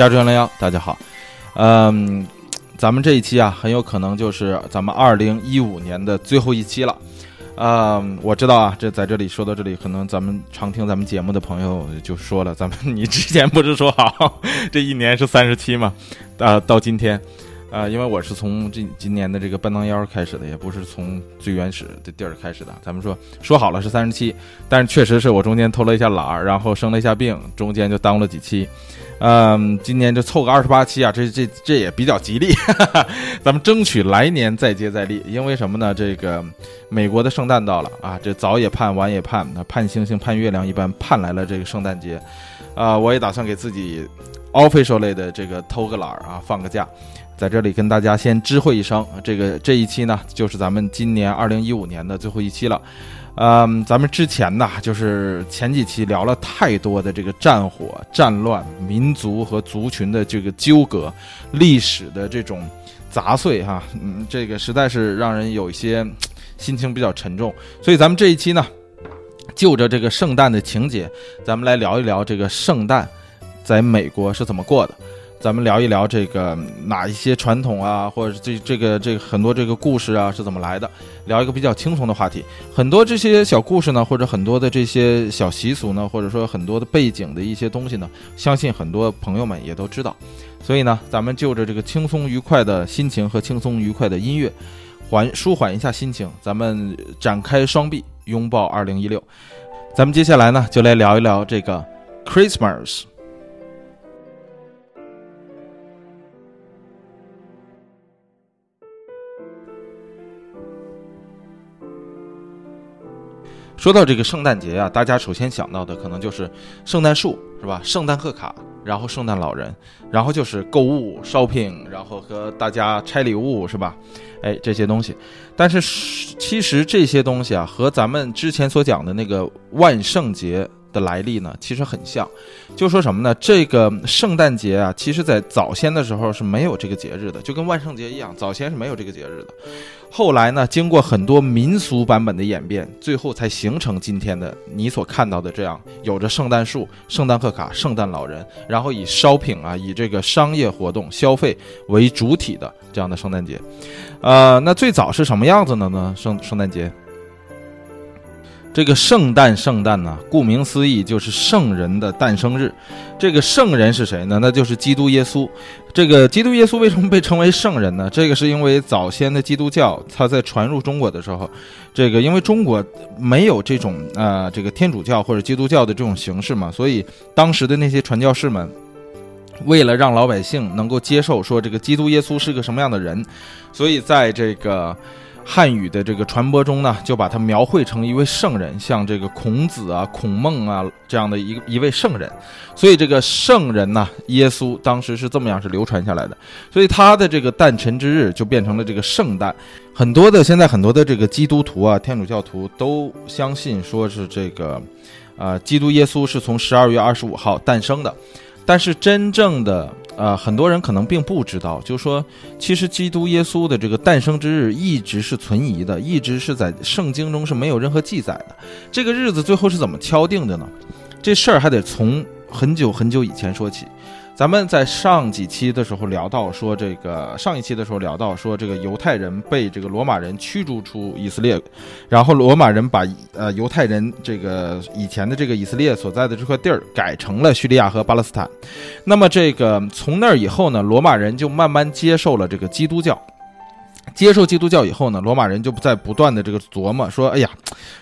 加州幺零幺，大家好，嗯，咱们这一期啊，很有可能就是咱们二零一五年的最后一期了。啊，我知道啊，这在这里说到这里，可能咱们常听咱们节目的朋友就说了，咱们你之前不是说好 这一年是三十七吗？啊，到今天。啊，因为我是从这今年的这个半当腰开始的，也不是从最原始的地儿开始的。咱们说说好了是三十七，但是确实是我中间偷了一下懒儿，然后生了一下病，中间就耽误了几期。嗯，今年就凑个二十八期啊，这这这也比较吉利哈哈。咱们争取来年再接再厉，因为什么呢？这个美国的圣诞到了啊，这早也盼晚也盼，那盼星星盼月亮一般盼来了这个圣诞节。啊，我也打算给自己 official 类的这个偷个懒儿啊，放个假。在这里跟大家先知会一声，这个这一期呢，就是咱们今年二零一五年的最后一期了。嗯，咱们之前呢，就是前几期聊了太多的这个战火、战乱、民族和族群的这个纠葛、历史的这种杂碎哈，嗯，这个实在是让人有一些心情比较沉重。所以咱们这一期呢，就着这个圣诞的情节，咱们来聊一聊这个圣诞在美国是怎么过的。咱们聊一聊这个哪一些传统啊，或者这这个这个很多这个故事啊是怎么来的？聊一个比较轻松的话题。很多这些小故事呢，或者很多的这些小习俗呢，或者说很多的背景的一些东西呢，相信很多朋友们也都知道。所以呢，咱们就着这个轻松愉快的心情和轻松愉快的音乐，缓舒缓一下心情，咱们展开双臂拥抱二零一六。咱们接下来呢，就来聊一聊这个 Christmas。说到这个圣诞节啊，大家首先想到的可能就是圣诞树，是吧？圣诞贺卡，然后圣诞老人，然后就是购物 shopping，然后和大家拆礼物，是吧？哎，这些东西。但是其实这些东西啊，和咱们之前所讲的那个万圣节。的来历呢，其实很像，就说什么呢？这个圣诞节啊，其实在早先的时候是没有这个节日的，就跟万圣节一样，早先是没有这个节日的。后来呢，经过很多民俗版本的演变，最后才形成今天的你所看到的这样，有着圣诞树、圣诞贺卡、圣诞老人，然后以 shopping 啊，以这个商业活动消费为主体的这样的圣诞节。呃，那最早是什么样子的呢？圣圣诞节。这个圣诞，圣诞呢，顾名思义就是圣人的诞生日。这个圣人是谁呢？那就是基督耶稣。这个基督耶稣为什么被称为圣人呢？这个是因为早先的基督教，它在传入中国的时候，这个因为中国没有这种啊，这个天主教或者基督教的这种形式嘛，所以当时的那些传教士们，为了让老百姓能够接受说这个基督耶稣是个什么样的人，所以在这个。汉语的这个传播中呢，就把它描绘成一位圣人，像这个孔子啊、孔孟啊这样的一一位圣人。所以这个圣人呢，耶稣当时是这么样是流传下来的。所以他的这个诞辰之日就变成了这个圣诞。很多的现在很多的这个基督徒啊、天主教徒都相信说是这个，呃，基督耶稣是从十二月二十五号诞生的。但是真正的。呃，很多人可能并不知道，就是说，其实基督耶稣的这个诞生之日一直是存疑的，一直是在圣经中是没有任何记载的。这个日子最后是怎么敲定的呢？这事儿还得从很久很久以前说起。咱们在上几期的时候聊到说，这个上一期的时候聊到说，这个犹太人被这个罗马人驱逐出以色列，然后罗马人把呃犹太人这个以前的这个以色列所在的这块地儿改成了叙利亚和巴勒斯坦。那么这个从那儿以后呢，罗马人就慢慢接受了这个基督教。接受基督教以后呢，罗马人就在不断的这个琢磨说，哎呀，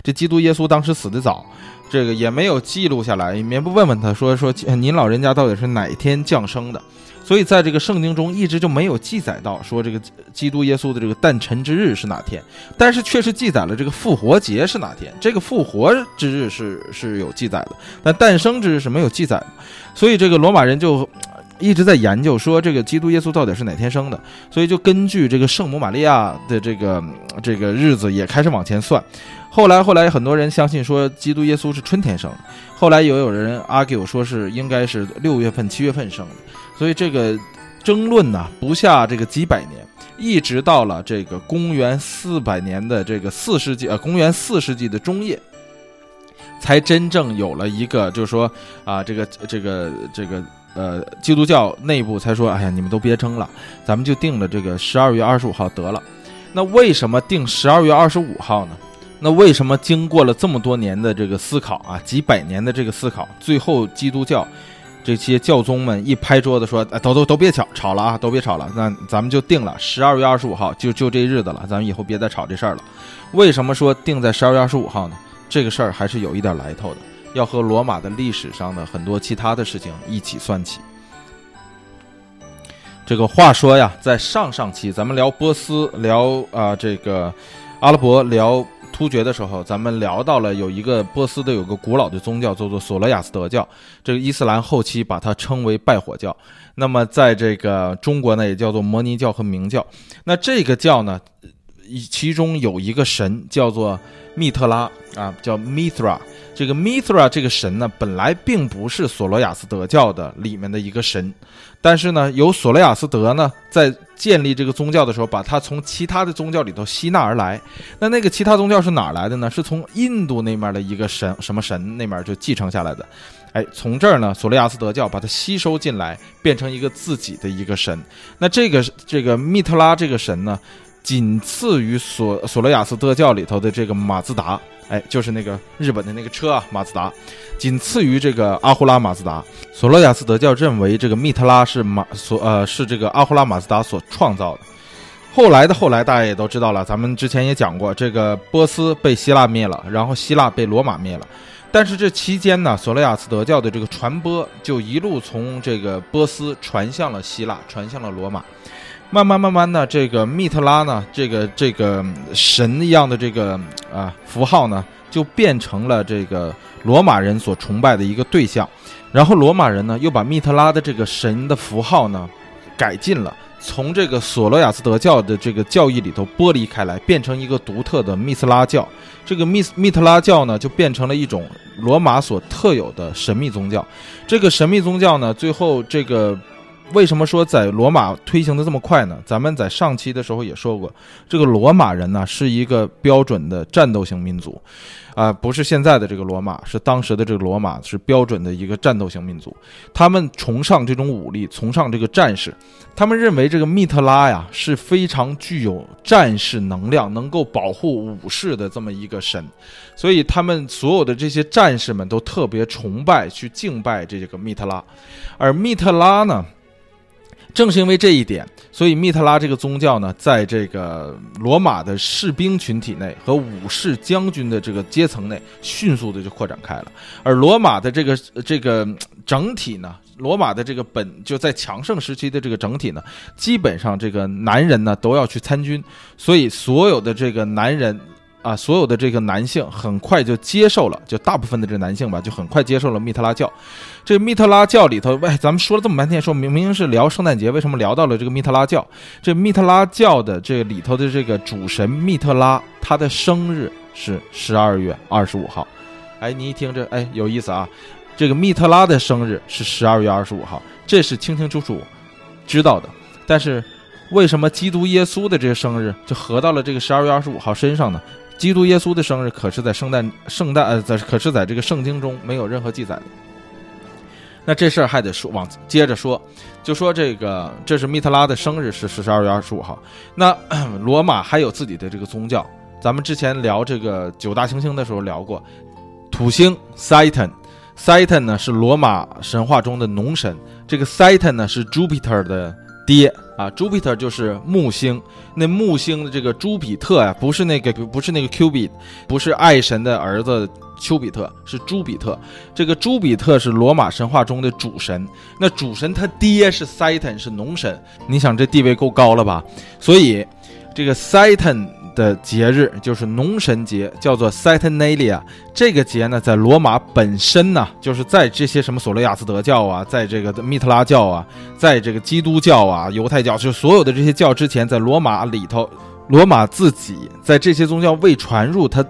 这基督耶稣当时死的早。这个也没有记录下来，也不问问他说说您老人家到底是哪天降生的？所以在这个圣经中一直就没有记载到说这个基督耶稣的这个诞辰之日是哪天，但是确实记载了这个复活节是哪天。这个复活之日是是有记载的，但诞生之日是没有记载的。所以这个罗马人就 一直在研究说这个基督耶稣到底是哪天生的，所以就根据这个圣母玛利亚的这个这个日子也开始往前算。后来，后来很多人相信说基督耶稣是春天生的，后来又有人 argue 说是应该是六月份、七月份生的，所以这个争论呢不下这个几百年，一直到了这个公元四百年的这个四世纪，呃，公元四世纪的中叶，才真正有了一个就是说啊，这个这个这个呃基督教内部才说，哎呀，你们都别争了，咱们就定了这个十二月二十五号得了。那为什么定十二月二十五号呢？那为什么经过了这么多年的这个思考啊，几百年的这个思考，最后基督教这些教宗们一拍桌子说，哎，都都都别吵吵了啊，都别吵了，那咱们就定了十二月二十五号，就就这日子了，咱们以后别再吵这事儿了。为什么说定在十二月二十五号呢？这个事儿还是有一点来头的，要和罗马的历史上的很多其他的事情一起算起。这个话说呀，在上上期咱们聊波斯、聊啊这个阿拉伯、聊突厥的时候，咱们聊到了有一个波斯的有个古老的宗教叫做索罗亚斯德教，这个伊斯兰后期把它称为拜火教。那么在这个中国呢，也叫做摩尼教和明教。那这个教呢，其中有一个神叫做密特拉啊，叫 Mithra。这个 Mithra 这个神呢，本来并不是索罗亚斯德教的里面的一个神，但是呢，由索罗亚斯德呢在建立这个宗教的时候，把它从其他的宗教里头吸纳而来。那那个其他宗教是哪来的呢？是从印度那面的一个神，什么神那面就继承下来的。哎，从这儿呢，索罗亚斯德教把它吸收进来，变成一个自己的一个神。那这个这个密特拉这个神呢，仅次于索索罗亚斯德教里头的这个马自达。哎，就是那个日本的那个车啊，马自达，仅次于这个阿胡拉马自达。索罗亚斯德教认为这个密特拉是马所呃是这个阿胡拉马自达所创造的。后来的后来，大家也都知道了，咱们之前也讲过，这个波斯被希腊灭了，然后希腊被罗马灭了。但是这期间呢，索罗亚斯德教的这个传播就一路从这个波斯传向了希腊，传向了罗马。慢慢慢慢的，这个密特拉呢，这个这个神一样的这个啊符号呢，就变成了这个罗马人所崇拜的一个对象。然后罗马人呢，又把密特拉的这个神的符号呢，改进了，从这个索罗亚斯德教的这个教义里头剥离开来，变成一个独特的密斯拉教。这个密密特拉教呢，就变成了一种罗马所特有的神秘宗教。这个神秘宗教呢，最后这个。为什么说在罗马推行的这么快呢？咱们在上期的时候也说过，这个罗马人呢是一个标准的战斗型民族，啊，不是现在的这个罗马，是当时的这个罗马是标准的一个战斗型民族。他们崇尚这种武力，崇尚这个战士，他们认为这个密特拉呀是非常具有战士能量，能够保护武士的这么一个神，所以他们所有的这些战士们都特别崇拜、去敬拜这个密特拉，而密特拉呢。正是因为这一点，所以密特拉这个宗教呢，在这个罗马的士兵群体内和武士将军的这个阶层内，迅速的就扩展开了。而罗马的这个这个整体呢，罗马的这个本就在强盛时期的这个整体呢，基本上这个男人呢都要去参军，所以所有的这个男人。啊，所有的这个男性很快就接受了，就大部分的这个男性吧，就很快接受了密特拉教。这密特拉教里头，喂，咱们说了这么半天，说明明是聊圣诞节，为什么聊到了这个密特拉教？这密特拉教的这里头的这个主神密特拉，他的生日是十二月二十五号。哎，你一听这，哎，有意思啊！这个密特拉的生日是十二月二十五号，这是清清楚楚知道的。但是为什么基督耶稣的这个生日就合到了这个十二月二十五号身上呢？基督耶稣的生日可是在圣诞圣诞呃，在可是在这个圣经中没有任何记载的。那这事儿还得说往接着说，就说这个这是密特拉的生日是十二月二十五号。那 罗马还有自己的这个宗教，咱们之前聊这个九大行星的时候聊过，土星 Saturn，Saturn 呢是罗马神话中的农神，这个 Saturn 呢是 Jupiter 的爹。啊朱庇特就是木星，那木星的这个朱比特呀，不是那个，不是那个 Q 比，不是爱神的儿子丘比特，是朱比特。这个朱比特是罗马神话中的主神，那主神他爹是 Satan，是农神。你想这地位够高了吧？所以这个 Satan。的节日就是农神节，叫做 Saturnalia。这个节呢，在罗马本身呢，就是在这些什么索罗亚斯德教啊，在这个密特拉教啊，在这个基督教啊、犹太教，就所有的这些教之前，在罗马里头，罗马自己在这些宗教未传入它。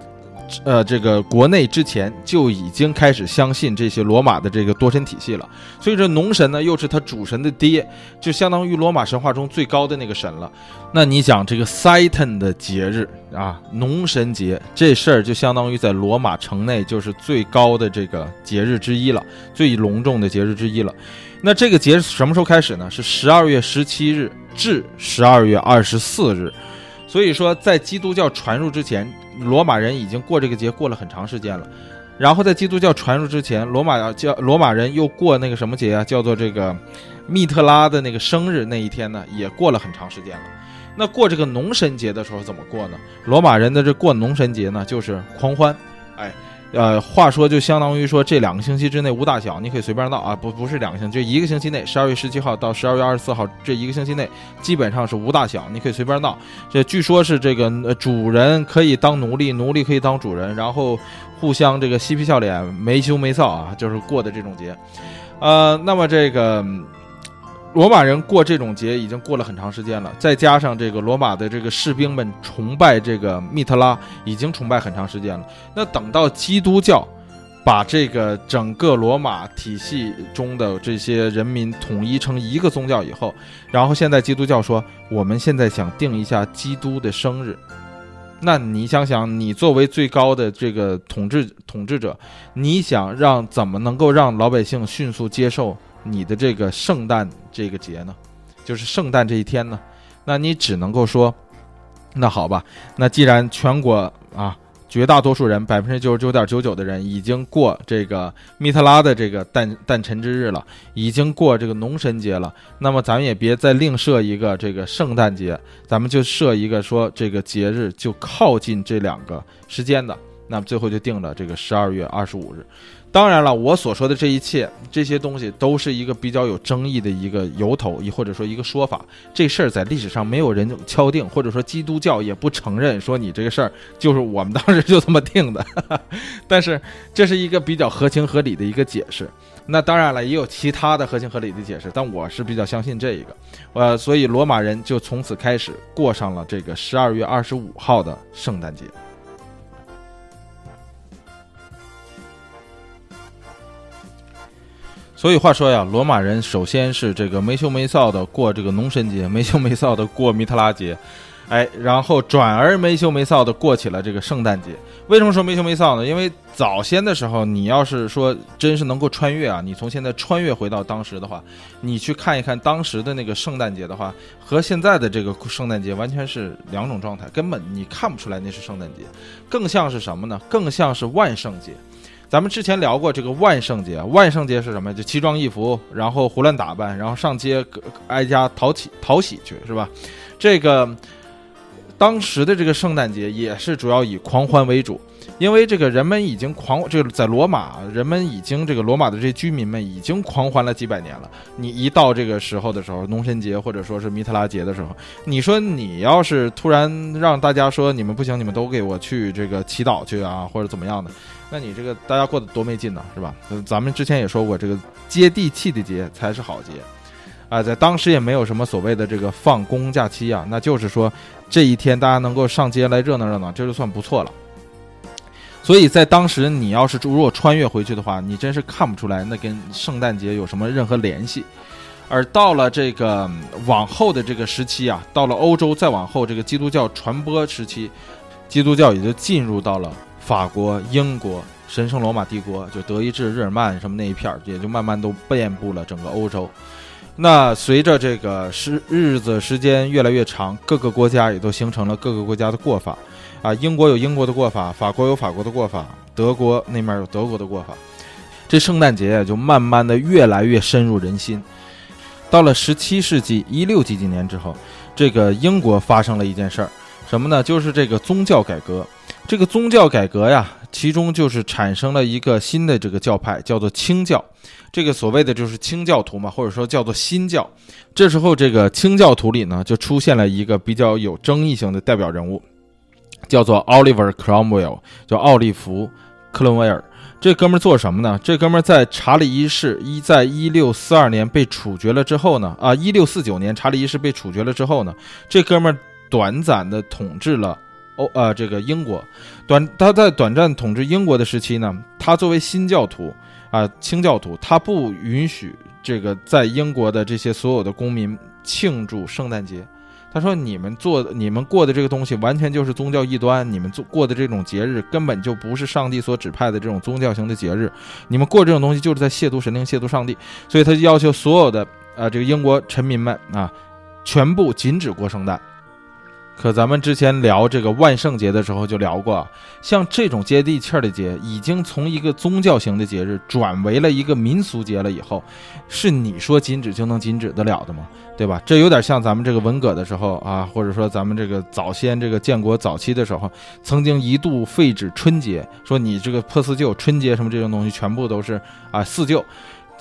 呃，这个国内之前就已经开始相信这些罗马的这个多神体系了，所以这农神呢又是他主神的爹，就相当于罗马神话中最高的那个神了。那你讲这个 Saturn 的节日啊，农神节这事儿就相当于在罗马城内就是最高的这个节日之一了，最隆重的节日之一了。那这个节什么时候开始呢？是十二月十七日至十二月二十四日。所以说，在基督教传入之前，罗马人已经过这个节过了很长时间了。然后在基督教传入之前，罗马教罗马人又过那个什么节啊？叫做这个密特拉的那个生日那一天呢，也过了很长时间了。那过这个农神节的时候怎么过呢？罗马人的这过农神节呢，就是狂欢，哎。呃，话说就相当于说这两个星期之内无大小，你可以随便闹啊，不不是两个星期，就一个星期内，十二月十七号到十二月二十四号这一个星期内，基本上是无大小，你可以随便闹。这据说是这个主人可以当奴隶，奴隶可以当主人，然后互相这个嬉皮笑脸，没羞没臊啊，就是过的这种节。呃，那么这个。罗马人过这种节已经过了很长时间了，再加上这个罗马的这个士兵们崇拜这个密特拉，已经崇拜很长时间了。那等到基督教把这个整个罗马体系中的这些人民统一成一个宗教以后，然后现在基督教说，我们现在想定一下基督的生日。那你想想，你作为最高的这个统治统治者，你想让怎么能够让老百姓迅速接受？你的这个圣诞这个节呢，就是圣诞这一天呢，那你只能够说，那好吧，那既然全国啊绝大多数人百分之九十九点九九的人已经过这个密特拉的这个诞诞辰之日了，已经过这个农神节了，那么咱们也别再另设一个这个圣诞节，咱们就设一个说这个节日就靠近这两个时间的，那么最后就定了这个十二月二十五日。当然了，我所说的这一切，这些东西都是一个比较有争议的一个由头，亦或者说一个说法。这事儿在历史上没有人敲定，或者说基督教也不承认说你这个事儿就是我们当时就这么定的。但是这是一个比较合情合理的一个解释。那当然了，也有其他的合情合理的解释，但我是比较相信这一个。呃，所以罗马人就从此开始过上了这个十二月二十五号的圣诞节。所以话说呀，罗马人首先是这个没羞没臊的过这个农神节，没羞没臊的过米特拉节，哎，然后转而没羞没臊的过起了这个圣诞节。为什么说没羞没臊呢？因为早先的时候，你要是说真是能够穿越啊，你从现在穿越回到当时的话，你去看一看当时的那个圣诞节？的话，和现在的这个圣诞节完全是两种状态，根本你看不出来那是圣诞节，更像是什么？呢？更像是万圣节。咱们之前聊过这个万圣节，万圣节是什么？就奇装异服，然后胡乱打扮，然后上街挨家讨喜讨喜去，是吧？这个当时的这个圣诞节也是主要以狂欢为主，因为这个人们已经狂，这个在罗马，人们已经这个罗马的这些居民们已经狂欢了几百年了。你一到这个时候的时候，农神节或者说是米特拉节的时候，你说你要是突然让大家说你们不行，你们都给我去这个祈祷去啊，或者怎么样的？那你这个大家过得多没劲呢，是吧？咱们之前也说过，这个接地气的节才是好节，啊，在当时也没有什么所谓的这个放公假期啊，那就是说这一天大家能够上街来热闹热闹，这就算不错了。所以在当时，你要是如果穿越回去的话，你真是看不出来那跟圣诞节有什么任何联系。而到了这个往后的这个时期啊，到了欧洲再往后这个基督教传播时期，基督教也就进入到了。法国、英国、神圣罗马帝国，就德意志、日耳曼什么那一片儿，也就慢慢都遍布了整个欧洲。那随着这个时日子时间越来越长，各个国家也都形成了各个国家的过法。啊，英国有英国的过法，法国有法国的过法，德国那面有德国的过法。这圣诞节也就慢慢的越来越深入人心。到了十七世纪一六几几年之后，这个英国发生了一件事儿，什么呢？就是这个宗教改革。这个宗教改革呀，其中就是产生了一个新的这个教派，叫做清教。这个所谓的就是清教徒嘛，或者说叫做新教。这时候，这个清教徒里呢，就出现了一个比较有争议性的代表人物，叫做 Oliver Cromwell，叫奥利弗·克伦威尔。这哥们儿做什么呢？这哥们儿在查理一世一在一六四二年被处决了之后呢，啊，一六四九年查理一世被处决了之后呢，这哥们儿短暂的统治了。欧呃，这个英国，短他在短暂统治英国的时期呢，他作为新教徒啊，清教徒，他不允许这个在英国的这些所有的公民庆祝圣诞节，他说你们做、你们过的这个东西完全就是宗教异端，你们做过的这种节日根本就不是上帝所指派的这种宗教型的节日，你们过这种东西就是在亵渎神灵、亵渎上帝，所以他就要求所有的啊这个英国臣民们啊，全部禁止过圣诞。可咱们之前聊这个万圣节的时候就聊过，像这种接地气儿的节，已经从一个宗教型的节日转为了一个民俗节了。以后，是你说禁止就能禁止得了的吗？对吧？这有点像咱们这个文革的时候啊，或者说咱们这个早先这个建国早期的时候，曾经一度废止春节，说你这个破四旧、春节什么这种东西全部都是啊四旧。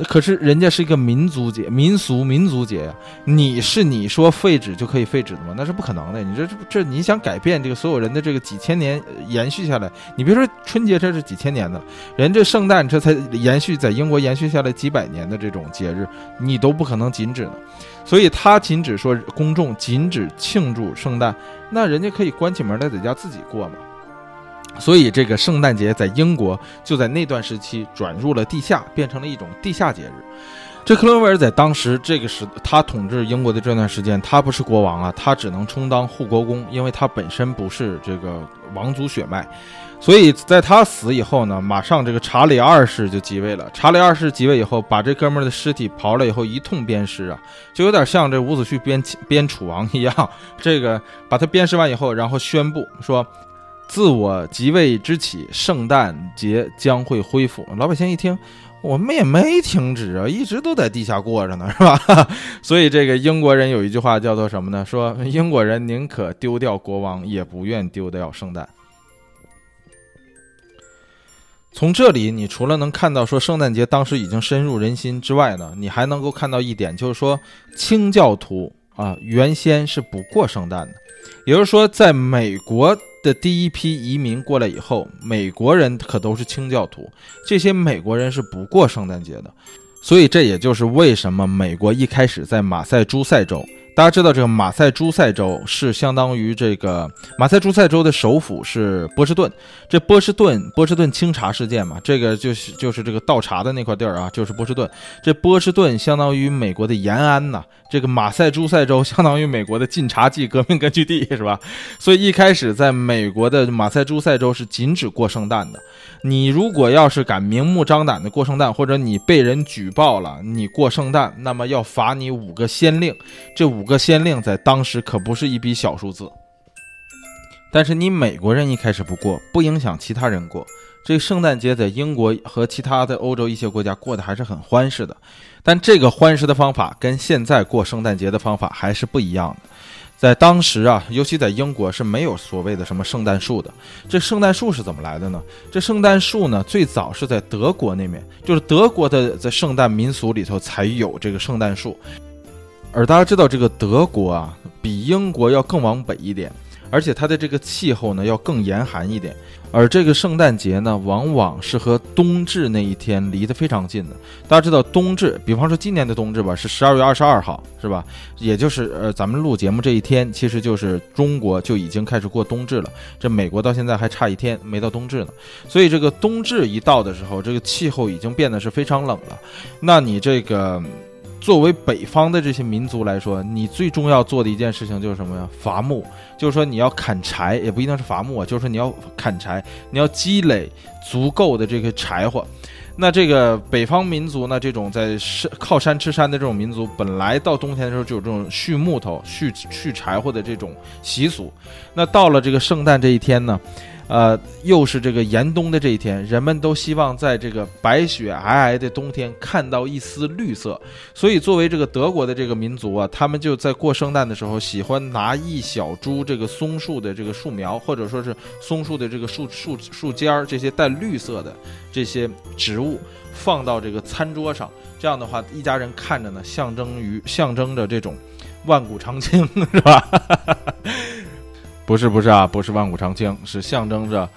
可是人家是一个民族节、民俗民族节呀，你是你说废止就可以废止的吗？那是不可能的。你这这，你想改变这个所有人的这个几千年延续下来，你别说春节，这是几千年的，人这圣诞这才延续在英国延续下来几百年的这种节日，你都不可能禁止的。所以他禁止说公众禁止庆祝圣诞，那人家可以关起门来在家自己过嘛。所以，这个圣诞节在英国就在那段时期转入了地下，变成了一种地下节日。这克伦威尔在当时这个时，他统治英国的这段时间，他不是国王啊，他只能充当护国公，因为他本身不是这个王族血脉。所以在他死以后呢，马上这个查理二世就即位了。查理二世即位以后，把这哥们儿的尸体刨了以后一通鞭尸啊，就有点像这伍子胥鞭鞭楚王一样。这个把他鞭尸完以后，然后宣布说。自我即位之起，圣诞节将会恢复。老百姓一听，我们也没停止啊，一直都在地下过着呢，是吧？所以这个英国人有一句话叫做什么呢？说英国人宁可丢掉国王，也不愿丢掉圣诞。从这里，你除了能看到说圣诞节当时已经深入人心之外呢，你还能够看到一点，就是说清教徒啊，原先是不过圣诞的，也就是说，在美国。的第一批移民过来以后，美国人可都是清教徒，这些美国人是不过圣诞节的，所以这也就是为什么美国一开始在马赛诸塞州。大家知道，这个马赛诸塞州是相当于这个马赛诸塞州的首府是波士顿。这波士顿，波士顿清查事件嘛，这个就是就是这个倒茶的那块地儿啊，就是波士顿。这波士顿相当于美国的延安呐，这个马赛诸塞州相当于美国的晋察冀革命根据地，是吧？所以一开始在美国的马赛诸塞州是禁止过圣诞的。你如果要是敢明目张胆的过圣诞，或者你被人举报了你过圣诞，那么要罚你五个先令。这五。个先令在当时可不是一笔小数字，但是你美国人一开始不过，不影响其他人过。这圣诞节在英国和其他的欧洲一些国家过得还是很欢实的，但这个欢实的方法跟现在过圣诞节的方法还是不一样的。在当时啊，尤其在英国是没有所谓的什么圣诞树的。这圣诞树是怎么来的呢？这圣诞树呢，最早是在德国那边，就是德国的在圣诞民俗里头才有这个圣诞树。而大家知道，这个德国啊，比英国要更往北一点，而且它的这个气候呢要更严寒一点。而这个圣诞节呢，往往是和冬至那一天离得非常近的。大家知道，冬至，比方说今年的冬至吧，是十二月二十二号，是吧？也就是呃，咱们录节目这一天，其实就是中国就已经开始过冬至了。这美国到现在还差一天没到冬至呢。所以这个冬至一到的时候，这个气候已经变得是非常冷了。那你这个。作为北方的这些民族来说，你最重要做的一件事情就是什么呀？伐木，就是说你要砍柴，也不一定是伐木啊，就是说你要砍柴，你要积累足够的这个柴火。那这个北方民族呢，这种在山靠山吃山的这种民族，本来到冬天的时候就有这种蓄木头、蓄蓄柴火的这种习俗。那到了这个圣诞这一天呢？呃，又是这个严冬的这一天，人们都希望在这个白雪皑皑的冬天看到一丝绿色。所以，作为这个德国的这个民族啊，他们就在过圣诞的时候，喜欢拿一小株这个松树的这个树苗，或者说是松树的这个树树树尖儿，这些带绿色的这些植物，放到这个餐桌上。这样的话，一家人看着呢，象征于象征着这种万古长青，是吧？不是不是啊，不是万古长青，是象征着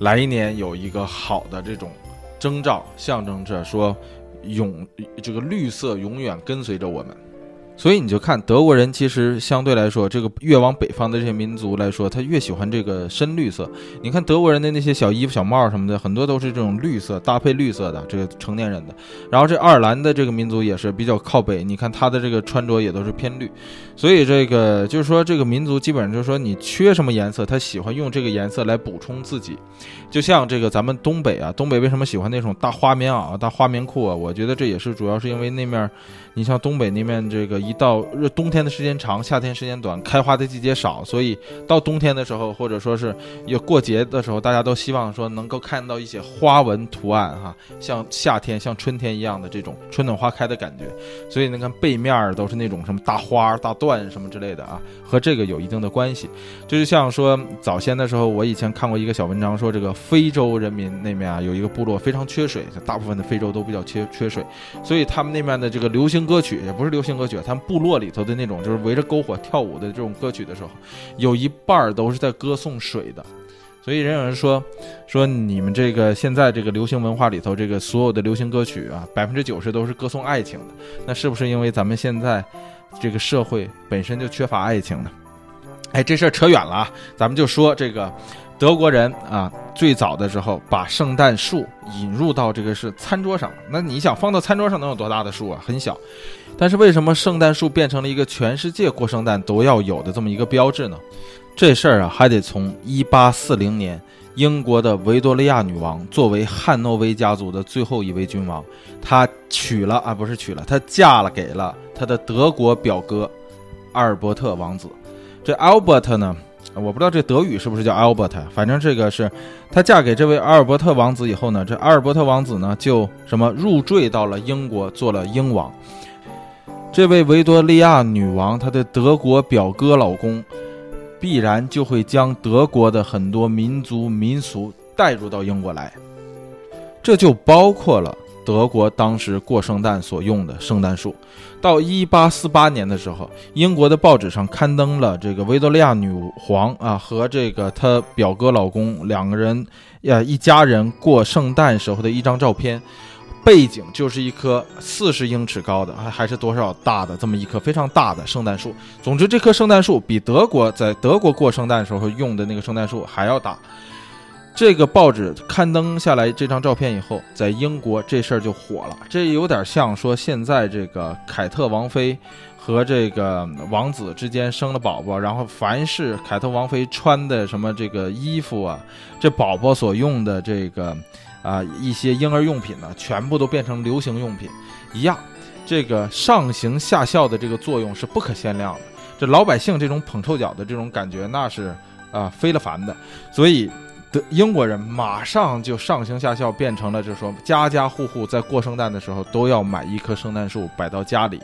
来年有一个好的这种征兆，象征着说永这个绿色永远跟随着我们。所以你就看德国人，其实相对来说，这个越往北方的这些民族来说，他越喜欢这个深绿色。你看德国人的那些小衣服、小帽什么的，很多都是这种绿色搭配绿色的，这个成年人的。然后这爱尔兰的这个民族也是比较靠北，你看他的这个穿着也都是偏绿。所以这个就是说，这个民族基本上就是说，你缺什么颜色，他喜欢用这个颜色来补充自己。就像这个咱们东北啊，东北为什么喜欢那种大花棉袄、大花棉裤啊？我觉得这也是主要是因为那面，你像东北那面这个。一到热冬天的时间长，夏天时间短，开花的季节少，所以到冬天的时候，或者说是有过节的时候，大家都希望说能够看到一些花纹图案哈，像夏天、像春天一样的这种春暖花开的感觉。所以你看背面都是那种什么大花、大缎什么之类的啊，和这个有一定的关系。就是像说早先的时候，我以前看过一个小文章，说这个非洲人民那面啊有一个部落非常缺水，大部分的非洲都比较缺缺水，所以他们那边的这个流行歌曲也不是流行歌曲，他们。部落里头的那种，就是围着篝火跳舞的这种歌曲的时候，有一半都是在歌颂水的。所以人有人说，说你们这个现在这个流行文化里头，这个所有的流行歌曲啊，百分之九十都是歌颂爱情的。那是不是因为咱们现在这个社会本身就缺乏爱情呢？哎，这事儿扯远了啊，咱们就说这个。德国人啊，最早的时候把圣诞树引入到这个是餐桌上。那你想放到餐桌上能有多大的树啊？很小。但是为什么圣诞树变成了一个全世界过圣诞都要有的这么一个标志呢？这事儿啊，还得从1840年英国的维多利亚女王作为汉诺威家族的最后一位君王，她娶了啊，不是娶了，她嫁了给了她的德国表哥阿尔伯特王子。这 Albert 呢？我不知道这德语是不是叫 Albert，反正这个是，她嫁给这位阿尔伯特王子以后呢，这阿尔伯特王子呢就什么入赘到了英国做了英王。这位维多利亚女王她的德国表哥老公，必然就会将德国的很多民族民俗带入到英国来，这就包括了。德国当时过圣诞所用的圣诞树，到一八四八年的时候，英国的报纸上刊登了这个维多利亚女皇啊和这个她表哥老公两个人呀一家人过圣诞时候的一张照片，背景就是一棵四十英尺高的还还是多少大的这么一棵非常大的圣诞树。总之，这棵圣诞树比德国在德国过圣诞时候用的那个圣诞树还要大。这个报纸刊登下来这张照片以后，在英国这事儿就火了。这有点像说现在这个凯特王妃和这个王子之间生了宝宝，然后凡是凯特王妃穿的什么这个衣服啊，这宝宝所用的这个啊一些婴儿用品呢，全部都变成流行用品一样。这个上行下效的这个作用是不可限量的。这老百姓这种捧臭脚的这种感觉，那是啊非了凡的。所以。德英国人马上就上行下效，变成了就是说，家家户户在过圣诞的时候都要买一棵圣诞树摆到家里，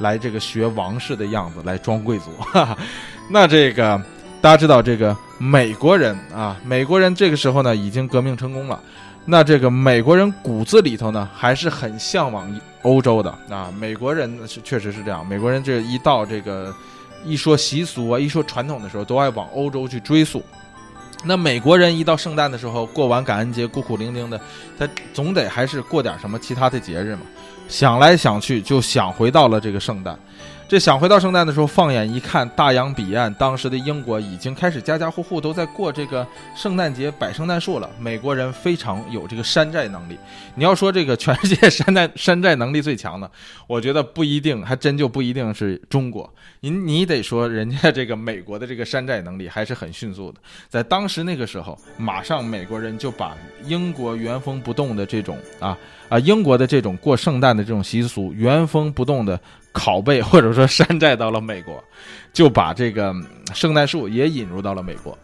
来这个学王室的样子来装贵族。那这个大家知道，这个美国人啊，美国人这个时候呢已经革命成功了。那这个美国人骨子里头呢还是很向往欧洲的啊。美国人是确实是这样，美国人这一到这个一说习俗啊，一说传统的时候，都爱往欧洲去追溯。那美国人一到圣诞的时候，过完感恩节，孤苦伶仃的，他总得还是过点什么其他的节日嘛。想来想去，就想回到了这个圣诞。这想回到圣诞的时候，放眼一看，大洋彼岸，当时的英国已经开始家家户户都在过这个圣诞节，摆圣诞树了。美国人非常有这个山寨能力。你要说这个全世界 山寨山寨能力最强的，我觉得不一定，还真就不一定是中国。你你得说人家这个美国的这个山寨能力还是很迅速的。在当时那个时候，马上美国人就把英国原封不动的这种啊啊英国的这种过圣诞的这种习俗原封不动的。拷贝或者说山寨到了美国，就把这个圣诞树也引入到了美国。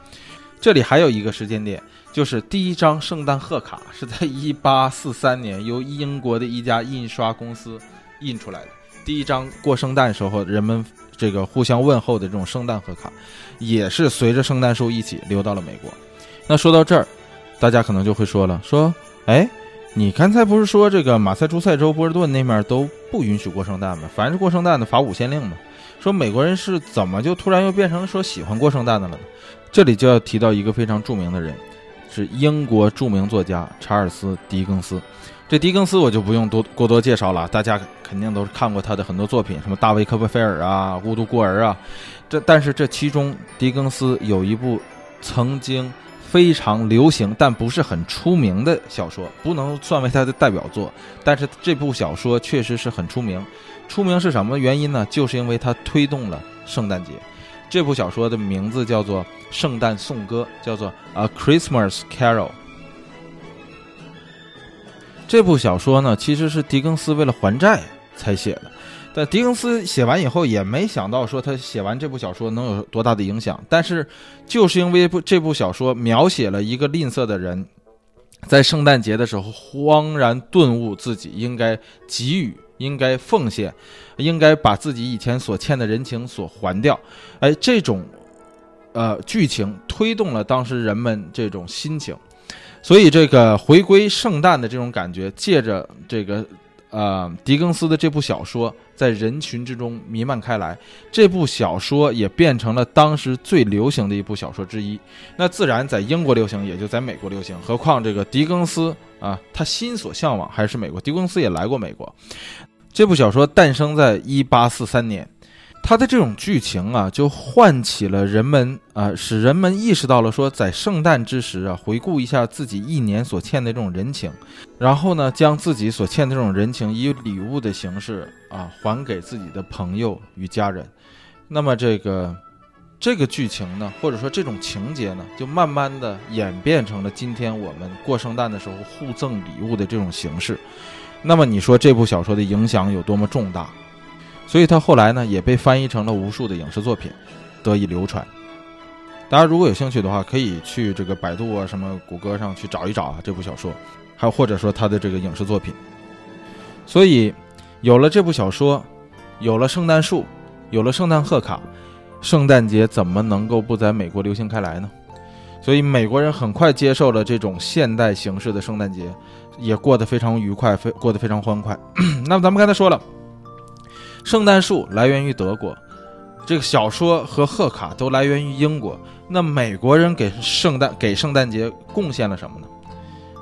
这里还有一个时间点，就是第一张圣诞贺卡是在一八四三年由英国的一家印刷公司印出来的。第一张过圣诞时候人们这个互相问候的这种圣诞贺卡，也是随着圣诞树一起流到了美国。那说到这儿，大家可能就会说了，说，哎。你刚才不是说这个马赛诸塞州波士顿那面都不允许过圣诞吗？凡是过圣诞的罚五先令吗？说美国人是怎么就突然又变成说喜欢过圣诞的了呢？这里就要提到一个非常著名的人，是英国著名作家查尔斯·狄更斯。这狄更斯我就不用多过多介绍了，大家肯定都是看过他的很多作品，什么大卫科波菲尔啊、孤独孤儿啊。这但是这其中，狄更斯有一部曾经非常流行但不是很出名的小说，不能算为他的代表作。但是这部小说确实是很出名。出名是什么原因呢？就是因为它推动了圣诞节。这部小说的名字叫做《圣诞颂歌》，叫做《A Christmas Carol》。这部小说呢，其实是狄更斯为了还债才写的。但狄更斯写完以后，也没想到说他写完这部小说能有多大的影响。但是，就是因为部这部小说描写了一个吝啬的人，在圣诞节的时候恍然顿悟自己应该给予。应该奉献，应该把自己以前所欠的人情所还掉。哎，这种，呃，剧情推动了当时人们这种心情，所以这个回归圣诞的这种感觉，借着这个。呃，狄更斯的这部小说在人群之中弥漫开来，这部小说也变成了当时最流行的一部小说之一。那自然在英国流行，也就在美国流行。何况这个狄更斯啊，他心所向往还是美国。狄更斯也来过美国。这部小说诞生在一八四三年。他的这种剧情啊，就唤起了人们啊，使人们意识到了说，在圣诞之时啊，回顾一下自己一年所欠的这种人情，然后呢，将自己所欠的这种人情以礼物的形式啊，还给自己的朋友与家人。那么这个这个剧情呢，或者说这种情节呢，就慢慢的演变成了今天我们过圣诞的时候互赠礼物的这种形式。那么你说这部小说的影响有多么重大？所以他后来呢，也被翻译成了无数的影视作品，得以流传。大家如果有兴趣的话，可以去这个百度啊、什么谷歌上去找一找啊这部小说，还有或者说他的这个影视作品。所以有了这部小说，有了圣诞树，有了圣诞贺卡，圣诞节怎么能够不在美国流行开来呢？所以美国人很快接受了这种现代形式的圣诞节，也过得非常愉快，非过得非常欢快。那么咱们刚才说了。圣诞树来源于德国，这个小说和贺卡都来源于英国。那美国人给圣诞给圣诞节贡献了什么呢？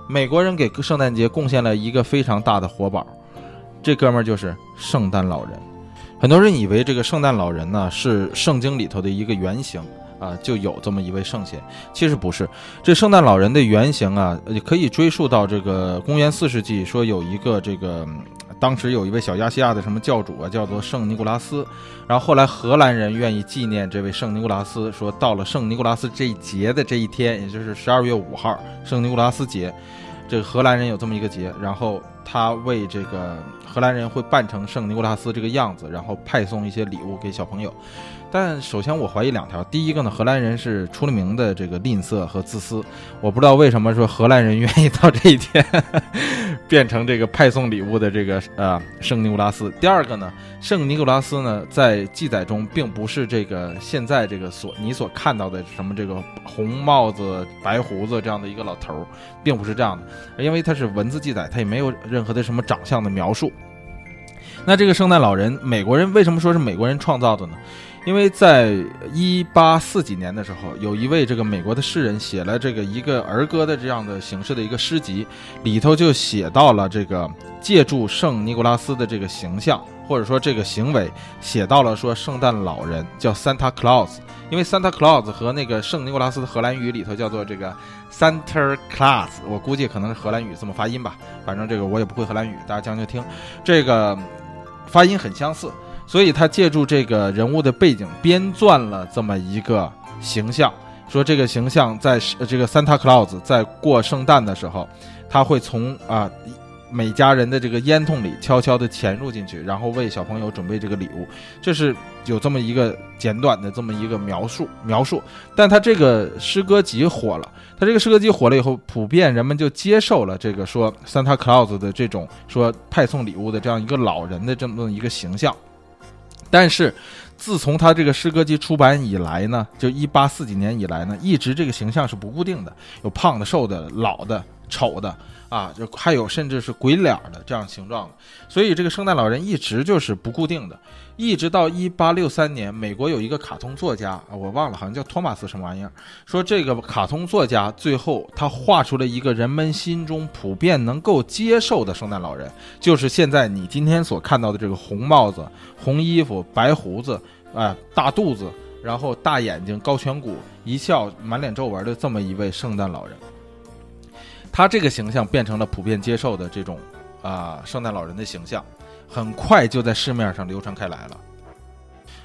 美国人给圣诞节贡献了一个非常大的活宝，这哥们儿就是圣诞老人。很多人以为这个圣诞老人呢是圣经里头的一个原型啊，就有这么一位圣贤。其实不是，这圣诞老人的原型啊，也可以追溯到这个公元四世纪，说有一个这个。当时有一位小亚细亚的什么教主啊，叫做圣尼古拉斯，然后后来荷兰人愿意纪念这位圣尼古拉斯，说到了圣尼古拉斯这一节的这一天，也就是十二月五号，圣尼古拉斯节，这个荷兰人有这么一个节，然后他为这个荷兰人会扮成圣尼古拉斯这个样子，然后派送一些礼物给小朋友。但首先，我怀疑两条。第一个呢，荷兰人是出了名的这个吝啬和自私，我不知道为什么说荷兰人愿意到这一天变成这个派送礼物的这个呃圣尼古拉斯。第二个呢，圣尼古拉斯呢在记载中并不是这个现在这个所你所看到的什么这个红帽子白胡子这样的一个老头，并不是这样的，因为它是文字记载，它也没有任何的什么长相的描述。那这个圣诞老人，美国人为什么说是美国人创造的呢？因为在一八四几年的时候，有一位这个美国的诗人写了这个一个儿歌的这样的形式的一个诗集，里头就写到了这个借助圣尼古拉斯的这个形象或者说这个行为，写到了说圣诞老人叫 Santa Claus，因为 Santa Claus 和那个圣尼古拉斯的荷兰语里头叫做这个 Santa Claus，我估计可能是荷兰语这么发音吧，反正这个我也不会荷兰语，大家将就听，这个发音很相似。所以他借助这个人物的背景编撰了这么一个形象，说这个形象在这个 Santa Claus 在过圣诞的时候，他会从啊每家人的这个烟筒里悄悄地潜入进去，然后为小朋友准备这个礼物。这是有这么一个简短的这么一个描述描述。但他这个诗歌集火了，他这个诗歌集火了以后，普遍人们就接受了这个说 Santa Claus 的这种说派送礼物的这样一个老人的这么一个形象。但是，自从他这个诗歌集出版以来呢，就一八四几年以来呢，一直这个形象是不固定的，有胖的、瘦的、老的丑的啊，就还有甚至是鬼脸的这样形状的。所以这个圣诞老人一直就是不固定的，一直到一八六三年，美国有一个卡通作家啊，我忘了，好像叫托马斯什么玩意儿，说这个卡通作家最后他画出了一个人们心中普遍能够接受的圣诞老人，就是现在你今天所看到的这个红帽子、红衣服、白胡子，哎，大肚子，然后大眼睛、高颧骨，一笑满脸皱纹的这么一位圣诞老人。他这个形象变成了普遍接受的这种啊圣诞老人的形象，很快就在市面上流传开来了。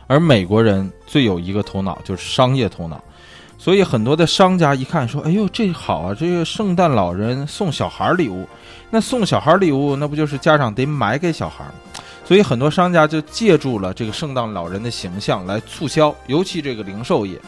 而美国人最有一个头脑就是商业头脑，所以很多的商家一看说：“哎呦，这好啊！这个圣诞老人送小孩礼物，那送小孩礼物，那不就是家长得买给小孩吗？”所以很多商家就借助了这个圣诞老人的形象来促销，尤其这个零售业。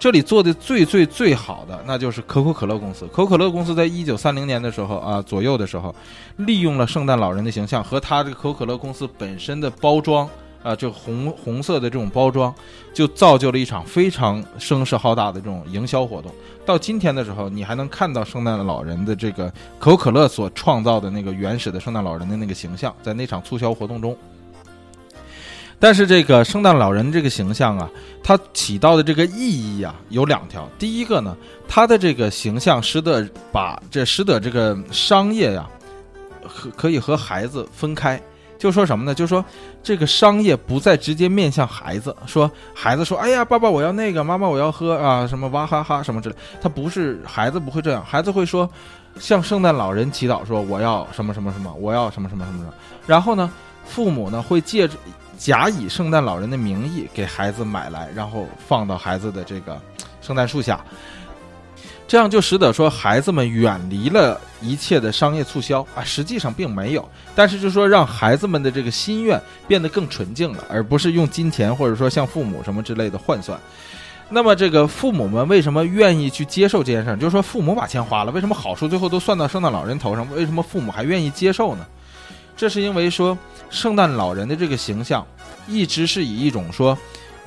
这里做的最最最好的，那就是可口可乐公司。可口可乐公司在一九三零年的时候啊左右的时候，利用了圣诞老人的形象和它这个可口可乐公司本身的包装啊，这红红色的这种包装，就造就了一场非常声势浩大的这种营销活动。到今天的时候，你还能看到圣诞老人的这个可口可乐所创造的那个原始的圣诞老人的那个形象，在那场促销活动中。但是这个圣诞老人这个形象啊，它起到的这个意义啊有两条。第一个呢，它的这个形象使得把这使得这个商业呀，和可以和孩子分开。就说什么呢？就说这个商业不再直接面向孩子，说孩子说：“哎呀，爸爸我要那个，妈妈我要喝啊，什么哇哈哈什么之类。”他不是孩子不会这样，孩子会说，向圣诞老人祈祷说：“我要什么什么什么，我要什么什么什么什么。”然后呢，父母呢会借着。假以圣诞老人的名义给孩子买来，然后放到孩子的这个圣诞树下，这样就使得说孩子们远离了一切的商业促销啊，实际上并没有，但是就说让孩子们的这个心愿变得更纯净了，而不是用金钱或者说像父母什么之类的换算。那么这个父母们为什么愿意去接受这件事儿？就是说父母把钱花了，为什么好处最后都算到圣诞老人头上？为什么父母还愿意接受呢？这是因为说。圣诞老人的这个形象，一直是以一种说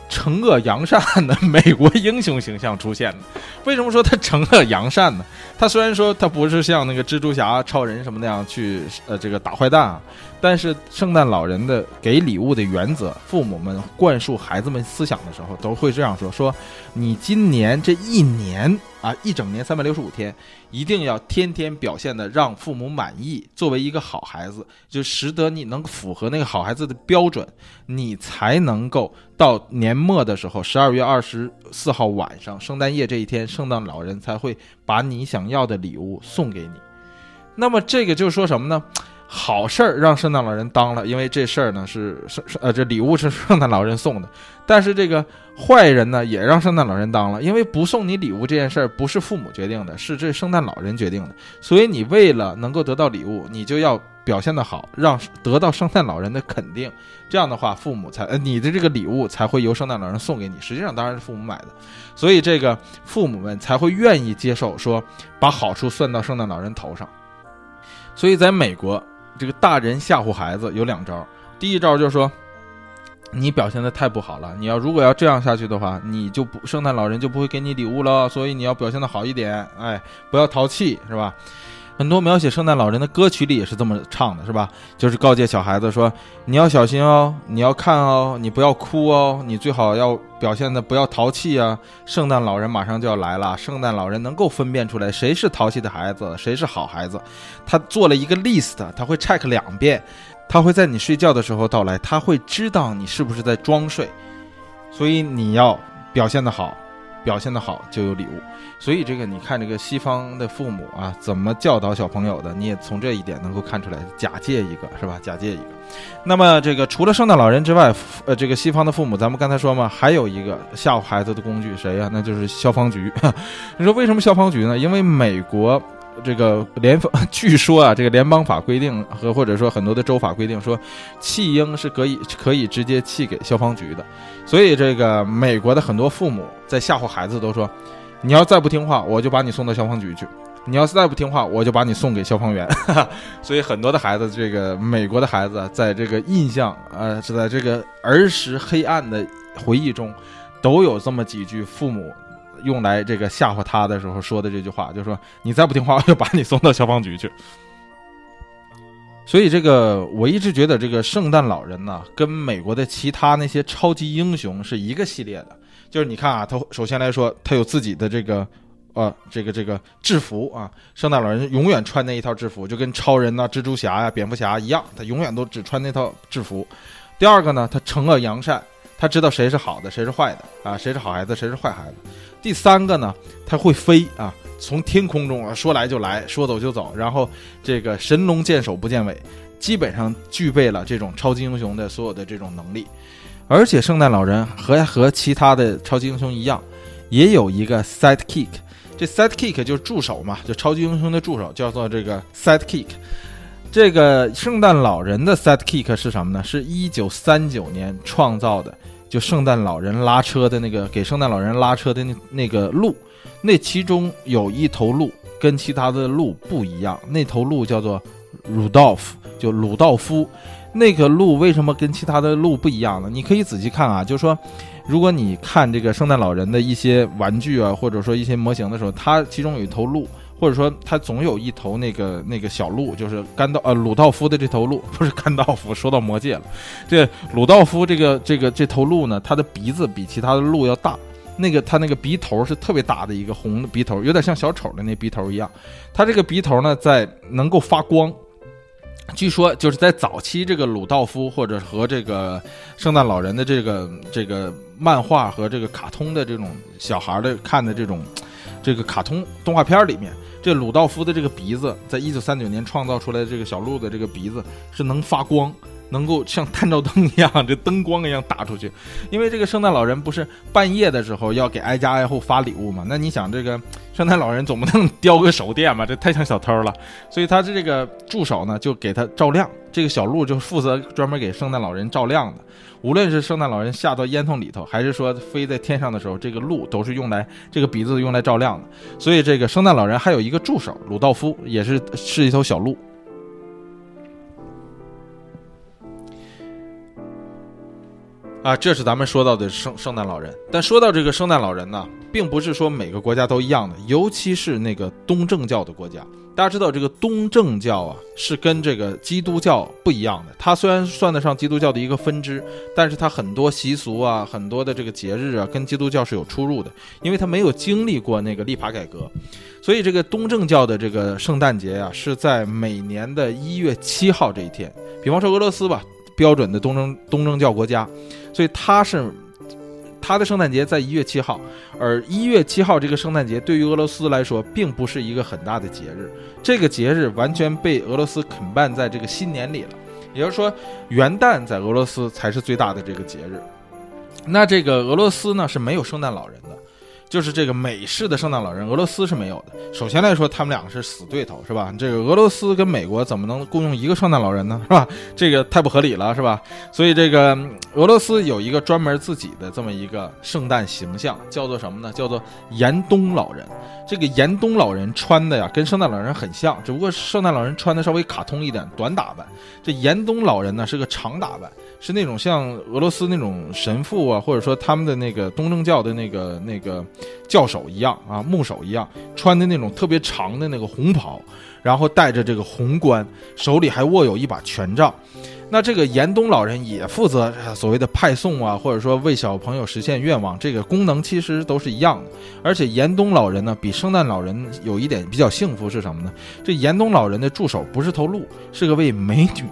惩恶扬善的美国英雄形象出现的。为什么说他惩恶扬善呢？他虽然说他不是像那个蜘蛛侠、超人什么那样去呃这个打坏蛋啊。但是圣诞老人的给礼物的原则，父母们灌输孩子们思想的时候，都会这样说：说你今年这一年啊，一整年三百六十五天，一定要天天表现的让父母满意，作为一个好孩子，就使得你能符合那个好孩子的标准，你才能够到年末的时候，十二月二十四号晚上，圣诞夜这一天，圣诞老人才会把你想要的礼物送给你。那么这个就是说什么呢？好事儿让圣诞老人当了，因为这事儿呢是圣呃这礼物是圣诞老人送的，但是这个坏人呢也让圣诞老人当了，因为不送你礼物这件事儿不是父母决定的，是这圣诞老人决定的，所以你为了能够得到礼物，你就要表现的好，让得到圣诞老人的肯定，这样的话父母才呃你的这个礼物才会由圣诞老人送给你，实际上当然是父母买的，所以这个父母们才会愿意接受说把好处算到圣诞老人头上，所以在美国。这个大人吓唬孩子有两招，第一招就是说，你表现的太不好了，你要如果要这样下去的话，你就不圣诞老人就不会给你礼物了，所以你要表现的好一点，哎，不要淘气，是吧？很多描写圣诞老人的歌曲里也是这么唱的，是吧？就是告诫小孩子说：“你要小心哦，你要看哦，你不要哭哦，你最好要表现的不要淘气啊。圣诞老人马上就要来了，圣诞老人能够分辨出来谁是淘气的孩子，谁是好孩子。他做了一个 list，他会 check 两遍，他会在你睡觉的时候到来，他会知道你是不是在装睡，所以你要表现的好。”表现的好就有礼物，所以这个你看这个西方的父母啊，怎么教导小朋友的，你也从这一点能够看出来，假借一个是吧？假借一个。那么这个除了圣诞老人之外，呃，这个西方的父母，咱们刚才说嘛，还有一个吓唬孩子的工具，谁呀？那就是消防局。你 说为什么消防局呢？因为美国。这个联邦据说啊，这个联邦法规定和或者说很多的州法规定说，弃婴是可以可以直接弃给消防局的，所以这个美国的很多父母在吓唬孩子都说，你要再不听话，我就把你送到消防局去；你要再不听话，我就把你送给消防员。所以很多的孩子，这个美国的孩子，在这个印象呃是在这个儿时黑暗的回忆中，都有这么几句父母。用来这个吓唬他的时候说的这句话，就是说你再不听话，我就把你送到消防局去。所以这个我一直觉得这个圣诞老人呢，跟美国的其他那些超级英雄是一个系列的。就是你看啊，他首先来说，他有自己的这个。呃，这个这个制服啊，圣诞老人永远穿那一套制服，就跟超人呐、蜘蛛侠呀、蝙蝠侠一样，他永远都只穿那套制服。第二个呢，他惩恶扬善，他知道谁是好的，谁是坏的啊，谁是好孩子，谁是坏孩子。第三个呢，他会飞啊，从天空中啊说来就来，说走就走，然后这个神龙见首不见尾，基本上具备了这种超级英雄的所有的这种能力。而且圣诞老人和和其他的超级英雄一样，也有一个 sidekick。这 sidekick 就是助手嘛，就超级英雄的助手，叫做这个 sidekick。这个圣诞老人的 sidekick 是什么呢？是一九三九年创造的，就圣诞老人拉车的那个给圣诞老人拉车的那那个鹿，那其中有一头鹿跟其他的鹿不一样，那头鹿叫做鲁道夫就鲁道夫。那个鹿为什么跟其他的鹿不一样呢？你可以仔细看啊，就是说。如果你看这个圣诞老人的一些玩具啊，或者说一些模型的时候，它其中有一头鹿，或者说它总有一头那个那个小鹿，就是甘道呃鲁道夫的这头鹿，不是甘道夫，说到魔戒了，这鲁道夫这个这个这头鹿呢，它的鼻子比其他的鹿要大，那个它那个鼻头是特别大的一个红的鼻头，有点像小丑的那鼻头一样，它这个鼻头呢在能够发光。据说就是在早期这个鲁道夫或者和这个圣诞老人的这个这个漫画和这个卡通的这种小孩的看的这种这个卡通动画片里面，这鲁道夫的这个鼻子，在一九三九年创造出来的这个小鹿的这个鼻子是能发光。能够像探照灯一样，这灯光一样打出去，因为这个圣诞老人不是半夜的时候要给挨家挨户发礼物嘛？那你想，这个圣诞老人总不能叼个手电嘛？这太像小偷了。所以他的这个助手呢，就给他照亮。这个小鹿就负责专门给圣诞老人照亮的。无论是圣诞老人下到烟囱里头，还是说飞在天上的时候，这个鹿都是用来这个鼻子用来照亮的。所以这个圣诞老人还有一个助手鲁道夫，也是是一头小鹿。啊，这是咱们说到的圣圣诞老人。但说到这个圣诞老人呢，并不是说每个国家都一样的，尤其是那个东正教的国家。大家知道，这个东正教啊，是跟这个基督教不一样的。它虽然算得上基督教的一个分支，但是它很多习俗啊，很多的这个节日啊，跟基督教是有出入的，因为它没有经历过那个立法改革。所以，这个东正教的这个圣诞节呀，是在每年的一月七号这一天。比方说俄罗斯吧。标准的东正东正教国家，所以他是他的圣诞节在一月七号，而一月七号这个圣诞节对于俄罗斯来说并不是一个很大的节日，这个节日完全被俄罗斯啃办在这个新年里了，也就是说元旦在俄罗斯才是最大的这个节日，那这个俄罗斯呢是没有圣诞老人的。就是这个美式的圣诞老人，俄罗斯是没有的。首先来说，他们两个是死对头，是吧？这个俄罗斯跟美国怎么能共用一个圣诞老人呢？是吧？这个太不合理了，是吧？所以这个俄罗斯有一个专门自己的这么一个圣诞形象，叫做什么呢？叫做严冬老人。这个严冬老人穿的呀，跟圣诞老人很像，只不过圣诞老人穿的稍微卡通一点，短打扮。这严冬老人呢是个长打扮。是那种像俄罗斯那种神父啊，或者说他们的那个东正教的那个那个教首一样啊，牧首一样，穿的那种特别长的那个红袍，然后戴着这个红冠，手里还握有一把权杖。那这个严冬老人也负责所谓的派送啊，或者说为小朋友实现愿望，这个功能其实都是一样的。而且严冬老人呢，比圣诞老人有一点比较幸福是什么呢？这严冬老人的助手不是头鹿，是个位美女，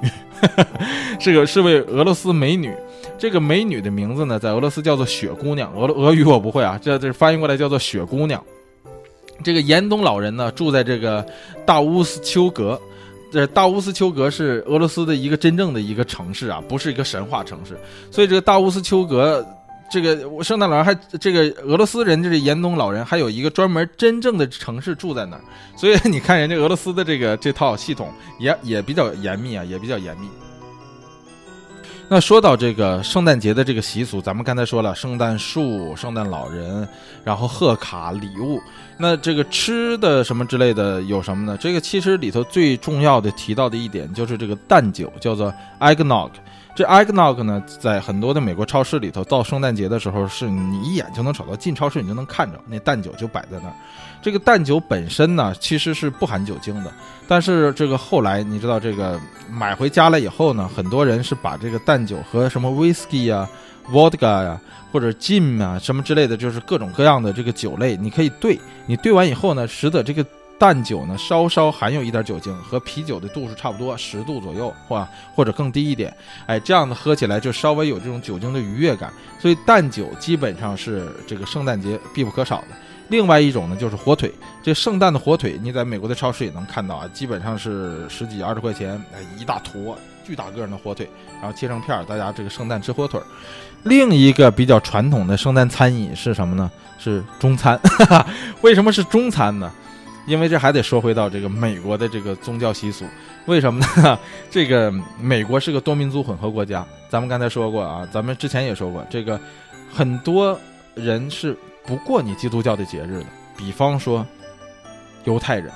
是个是位俄罗斯美女。这个美女的名字呢，在俄罗斯叫做雪姑娘，俄俄语我不会啊，这这翻译过来叫做雪姑娘。这个严冬老人呢，住在这个大乌斯丘格。这大乌斯秋格是俄罗斯的一个真正的一个城市啊，不是一个神话城市。所以这个大乌斯秋格，这个圣诞老人还这个俄罗斯人，就是严冬老人，还有一个专门真正的城市住在那儿。所以你看人家俄罗斯的这个这套系统也也比较严密啊，也比较严密。那说到这个圣诞节的这个习俗，咱们刚才说了，圣诞树、圣诞老人，然后贺卡、礼物。那这个吃的什么之类的有什么呢？这个其实里头最重要的提到的一点就是这个蛋酒，叫做 eggnog。这 eggnog 呢，在很多的美国超市里头，到圣诞节的时候，是你一眼就能找到，进超市你就能看着那蛋酒就摆在那儿。这个蛋酒本身呢，其实是不含酒精的，但是这个后来你知道，这个买回家来以后呢，很多人是把这个蛋酒和什么 whiskey 啊、vodka 呀，或者 gin 啊什么之类的，就是各种各样的这个酒类，你可以兑，你兑完以后呢，使得这个。淡酒呢，稍稍含有一点酒精，和啤酒的度数差不多，十度左右，或或者更低一点。哎，这样的喝起来就稍微有这种酒精的愉悦感。所以淡酒基本上是这个圣诞节必不可少的。另外一种呢，就是火腿。这圣诞的火腿，你在美国的超市也能看到啊，基本上是十几二十块钱，哎，一大坨巨大个儿的火腿，然后切成片儿，大家这个圣诞吃火腿。另一个比较传统的圣诞餐饮是什么呢？是中餐。为什么是中餐呢？因为这还得说回到这个美国的这个宗教习俗，为什么呢？这个美国是个多民族混合国家，咱们刚才说过啊，咱们之前也说过，这个很多人是不过你基督教的节日的，比方说犹太人。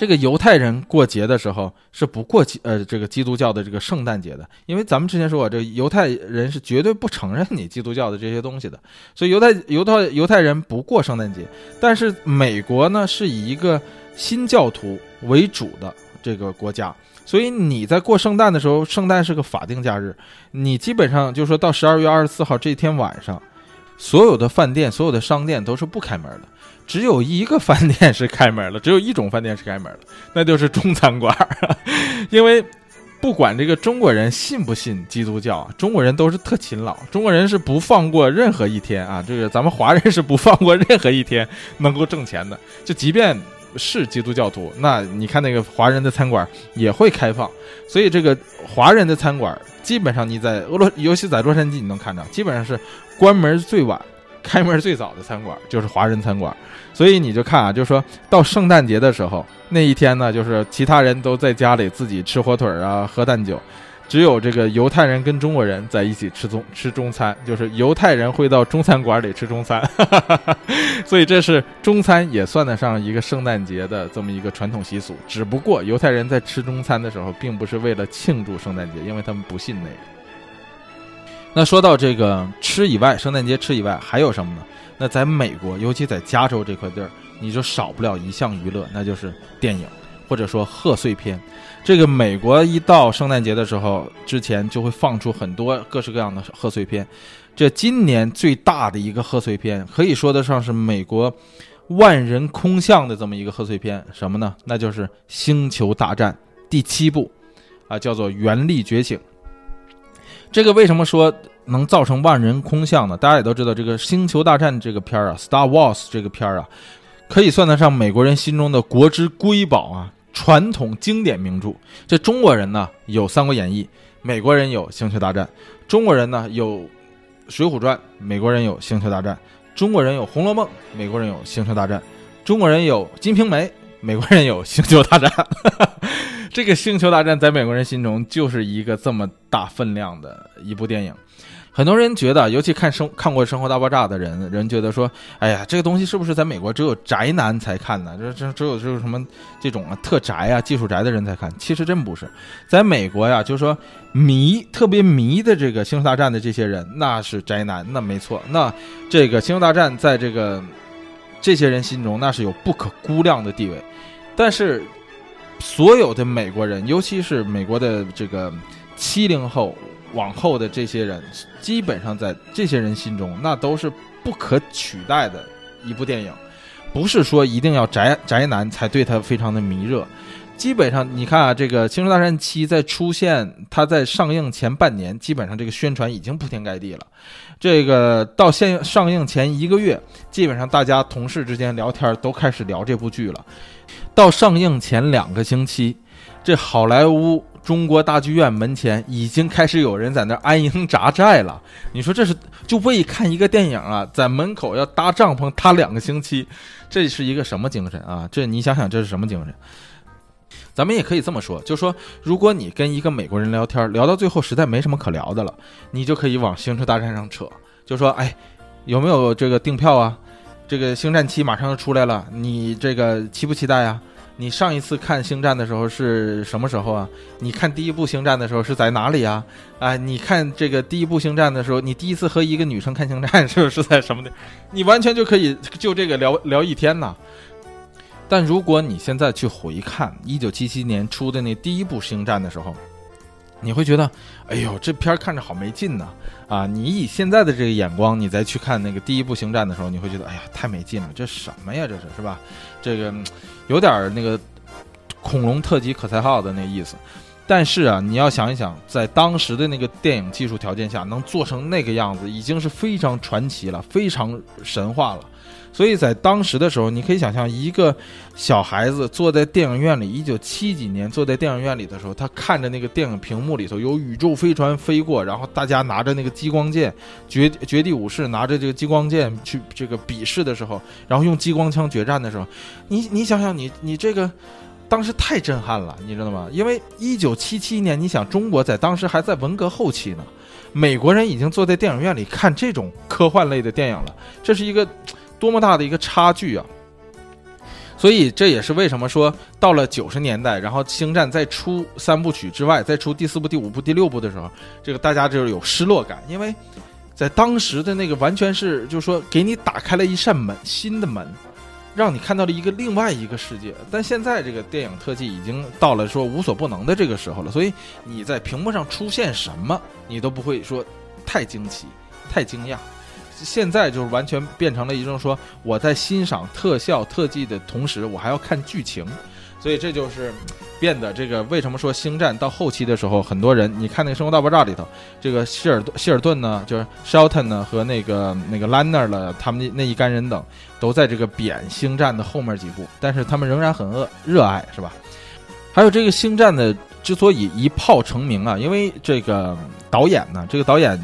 这个犹太人过节的时候是不过呃这个基督教的这个圣诞节的，因为咱们之前说过，这犹太人是绝对不承认你基督教的这些东西的，所以犹太犹太犹太人不过圣诞节。但是美国呢是以一个新教徒为主的这个国家，所以你在过圣诞的时候，圣诞是个法定假日，你基本上就说到十二月二十四号这天晚上，所有的饭店、所有的商店都是不开门的。只有一个饭店是开门了，只有一种饭店是开门了，那就是中餐馆。因为不管这个中国人信不信基督教，中国人都是特勤劳，中国人是不放过任何一天啊。这个咱们华人是不放过任何一天能够挣钱的。就即便是基督教徒，那你看那个华人的餐馆也会开放。所以这个华人的餐馆基本上你在俄罗，尤其在洛杉矶你能看到，基本上是关门最晚。开门最早的餐馆就是华人餐馆，所以你就看啊，就说到圣诞节的时候，那一天呢，就是其他人都在家里自己吃火腿啊、喝蛋酒，只有这个犹太人跟中国人在一起吃中吃中餐，就是犹太人会到中餐馆里吃中餐，所以这是中餐也算得上一个圣诞节的这么一个传统习俗。只不过犹太人在吃中餐的时候，并不是为了庆祝圣诞节，因为他们不信那个。那说到这个吃以外，圣诞节吃以外还有什么呢？那在美国，尤其在加州这块地儿，你就少不了一项娱乐，那就是电影，或者说贺岁片。这个美国一到圣诞节的时候，之前就会放出很多各式各样的贺岁片。这今年最大的一个贺岁片，可以说得上是美国万人空巷的这么一个贺岁片，什么呢？那就是《星球大战》第七部，啊，叫做《原力觉醒》。这个为什么说能造成万人空巷呢？大家也都知道，这个《星球大战》这个片儿啊，《Star Wars》这个片儿啊，可以算得上美国人心中的国之瑰宝啊，传统经典名著。这中国人呢有《三国演义》，美国人有《星球大战》；中国人呢有《水浒传》，美国人有《星球大战》；中国人有《红楼梦》，美国人有《星球大战》；中国人有《金瓶梅》，美国人有《星球大战》。这个《星球大战》在美国人心中就是一个这么大分量的一部电影，很多人觉得，尤其看生看过《生活大爆炸》的人，人觉得说，哎呀，这个东西是不是在美国只有宅男才看呢？这这只有就是什么这种啊特宅啊技术宅的人才看？其实真不是，在美国呀，就是说迷特别迷的这个《星球大战》的这些人，那是宅男，那没错。那这个《星球大战》在这个这些人心中，那是有不可估量的地位，但是。所有的美国人，尤其是美国的这个七零后往后的这些人，基本上在这些人心中，那都是不可取代的一部电影。不是说一定要宅宅男才对他非常的迷热。基本上，你看啊，这个《星球大战七》在出现，它在上映前半年，基本上这个宣传已经铺天盖地了。这个到现上映前一个月，基本上大家同事之间聊天都开始聊这部剧了。到上映前两个星期，这好莱坞中国大剧院门前已经开始有人在那安营扎寨了。你说这是就为看一个电影啊，在门口要搭帐篷搭两个星期，这是一个什么精神啊？这你想想，这是什么精神？咱们也可以这么说，就说如果你跟一个美国人聊天，聊到最后实在没什么可聊的了，你就可以往《星球大战》上扯，就说，哎，有没有这个订票啊？这个《星战七》马上就出来了，你这个期不期待啊？你上一次看《星战》的时候是什么时候啊？你看第一部《星战》的时候是在哪里啊？啊，你看这个第一部《星战》的时候，你第一次和一个女生看《星战》是是在什么地？你完全就可以就这个聊聊一天呐。但如果你现在去回看一九七七年出的那第一部《星战》的时候，你会觉得，哎呦，这片儿看着好没劲呐！啊，你以现在的这个眼光，你再去看那个第一部《星战》的时候，你会觉得，哎呀，太没劲了，这什么呀？这是是吧？这个有点那个恐龙特级可赛号的那意思。但是啊，你要想一想，在当时的那个电影技术条件下，能做成那个样子，已经是非常传奇了，非常神话了。所以在当时的时候，你可以想象一个小孩子坐在电影院里，一九七几年坐在电影院里的时候，他看着那个电影屏幕里头有宇宙飞船飞过，然后大家拿着那个激光剑，绝绝地武士拿着这个激光剑去这个比试的时候，然后用激光枪决战的时候，你你想想你你这个当时太震撼了，你知道吗？因为一九七七年，你想中国在当时还在文革后期呢，美国人已经坐在电影院里看这种科幻类的电影了，这是一个。多么大的一个差距啊！所以这也是为什么说到了九十年代，然后《星战》再出三部曲之外，再出第四部、第五部、第六部的时候，这个大家就有失落感，因为在当时的那个完全是，就是说给你打开了一扇门，新的门，让你看到了一个另外一个世界。但现在这个电影特技已经到了说无所不能的这个时候了，所以你在屏幕上出现什么，你都不会说太惊奇、太惊讶。现在就是完全变成了一种说我在欣赏特效特技的同时，我还要看剧情，所以这就是变得这个为什么说星战到后期的时候，很多人你看那个《生活大爆炸》里头，这个希尔希尔顿呢，就是 Shelton 呢和那个那个 Lanner 了，他们那那一干人等都在这个贬星战的后面几部，但是他们仍然很热热爱，是吧？还有这个星战的之所以一炮成名啊，因为这个导演呢，这个导演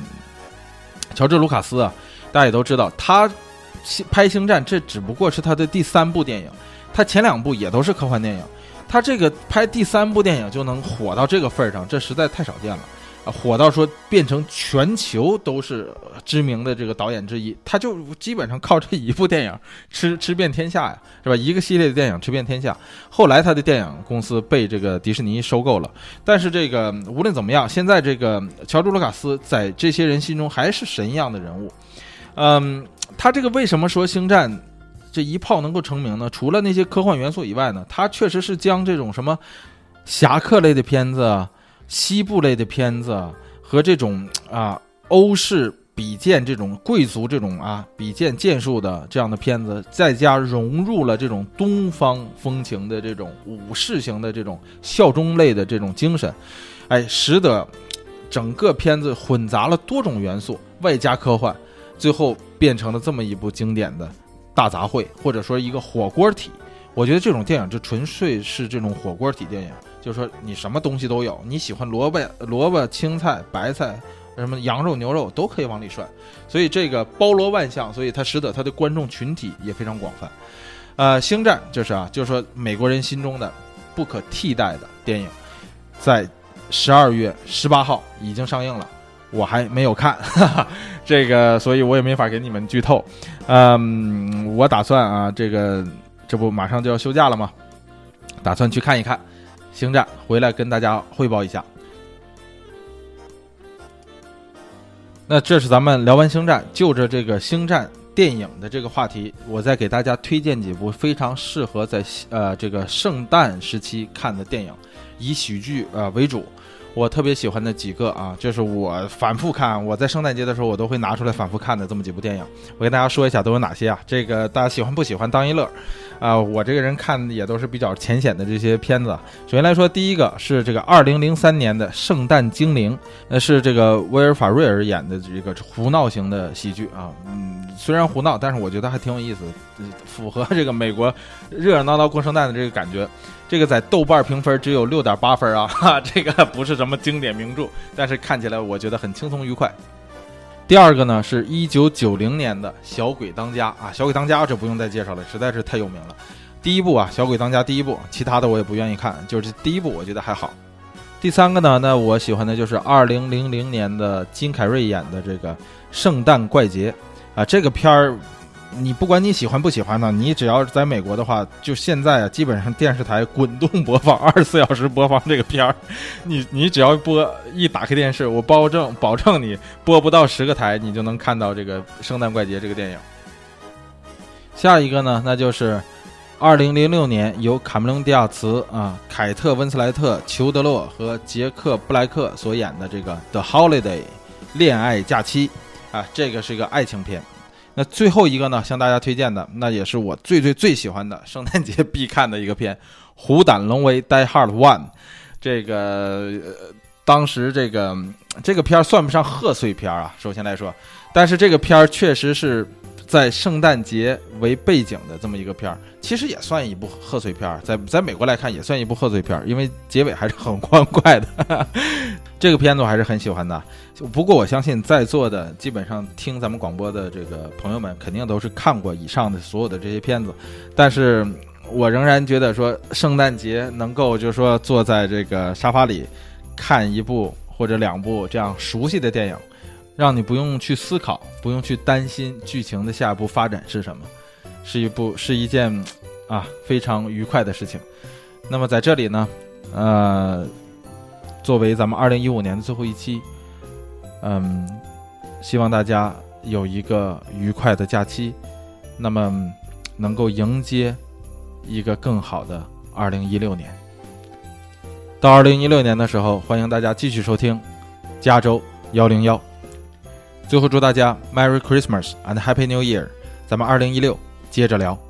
乔治卢卡斯啊。大家也都知道，他拍《星战》这只不过是他的第三部电影，他前两部也都是科幻电影，他这个拍第三部电影就能火到这个份儿上，这实在太少见了啊！火到说变成全球都是知名的这个导演之一，他就基本上靠这一部电影吃吃遍天下呀，是吧？一个系列的电影吃遍天下。后来他的电影公司被这个迪士尼收购了，但是这个无论怎么样，现在这个乔治·卢卡斯在这些人心中还是神一样的人物。嗯，他这个为什么说星战这一炮能够成名呢？除了那些科幻元素以外呢，他确实是将这种什么侠客类的片子、西部类的片子和这种啊欧式比剑这种贵族这种啊比剑剑术的这样的片子，再加融入了这种东方风情的这种武士型的这种效忠类的这种精神，哎，使得整个片子混杂了多种元素，外加科幻。最后变成了这么一部经典的大杂烩，或者说一个火锅体。我觉得这种电影就纯粹是这种火锅体电影，就是说你什么东西都有，你喜欢萝卜、萝卜、青菜、白菜，什么羊肉、牛肉都可以往里涮，所以这个包罗万象，所以它使得它的观众群体也非常广泛。呃，星战就是啊，就是说美国人心中的不可替代的电影，在十二月十八号已经上映了。我还没有看，哈哈，这个，所以我也没法给你们剧透。嗯，我打算啊，这个这不马上就要休假了吗？打算去看一看《星战》，回来跟大家汇报一下。那这是咱们聊完《星战》，就着这个《星战》电影的这个话题，我再给大家推荐几部非常适合在呃这个圣诞时期看的电影，以喜剧呃为主。我特别喜欢的几个啊，就是我反复看，我在圣诞节的时候我都会拿出来反复看的这么几部电影。我跟大家说一下都有哪些啊？这个大家喜欢不喜欢当一乐？啊，我这个人看也都是比较浅显的这些片子。首先来说，第一个是这个二零零三年的《圣诞精灵》，那是这个威尔法瑞尔演的这个胡闹型的喜剧啊。嗯，虽然胡闹，但是我觉得还挺有意思，符合这个美国热热闹闹过圣诞的这个感觉。这个在豆瓣评分只有六点八分啊，哈，这个不是什么经典名著，但是看起来我觉得很轻松愉快。第二个呢是一九九零年的《小鬼当家》啊，《小鬼当家》这不用再介绍了，实在是太有名了。第一部啊，《小鬼当家》第一部，其他的我也不愿意看，就是第一部我觉得还好。第三个呢，那我喜欢的就是二零零零年的金凯瑞演的这个《圣诞怪杰》啊，这个片儿。你不管你喜欢不喜欢呢，你只要在美国的话，就现在啊，基本上电视台滚动播放，二十四小时播放这个片儿。你你只要播一打开电视，我保证保证你播不到十个台，你就能看到这个《圣诞怪杰》这个电影。下一个呢，那就是二零零六年由卡梅隆·迪亚茨啊、凯特·温斯莱特、裘德洛和杰克·布莱克所演的这个《The Holiday》恋爱假期啊，这个是一个爱情片。那最后一个呢，向大家推荐的，那也是我最最最喜欢的圣诞节必看的一个片，《虎胆龙威》（Die Hard One）。这个当时这个这个片儿算不上贺岁片啊，首先来说，但是这个片儿确实是。在圣诞节为背景的这么一个片儿，其实也算一部贺岁片儿，在在美国来看也算一部贺岁片儿，因为结尾还是很欢快的。这个片子我还是很喜欢的。不过我相信在座的基本上听咱们广播的这个朋友们，肯定都是看过以上的所有的这些片子。但是我仍然觉得说，圣诞节能够就是说坐在这个沙发里看一部或者两部这样熟悉的电影。让你不用去思考，不用去担心剧情的下一步发展是什么，是一部是一件啊非常愉快的事情。那么在这里呢，呃，作为咱们二零一五年的最后一期，嗯，希望大家有一个愉快的假期，那么能够迎接一个更好的二零一六年。到二零一六年的时候，欢迎大家继续收听加州幺零幺。最后祝大家 Merry Christmas and Happy New Year！咱们二零一六接着聊。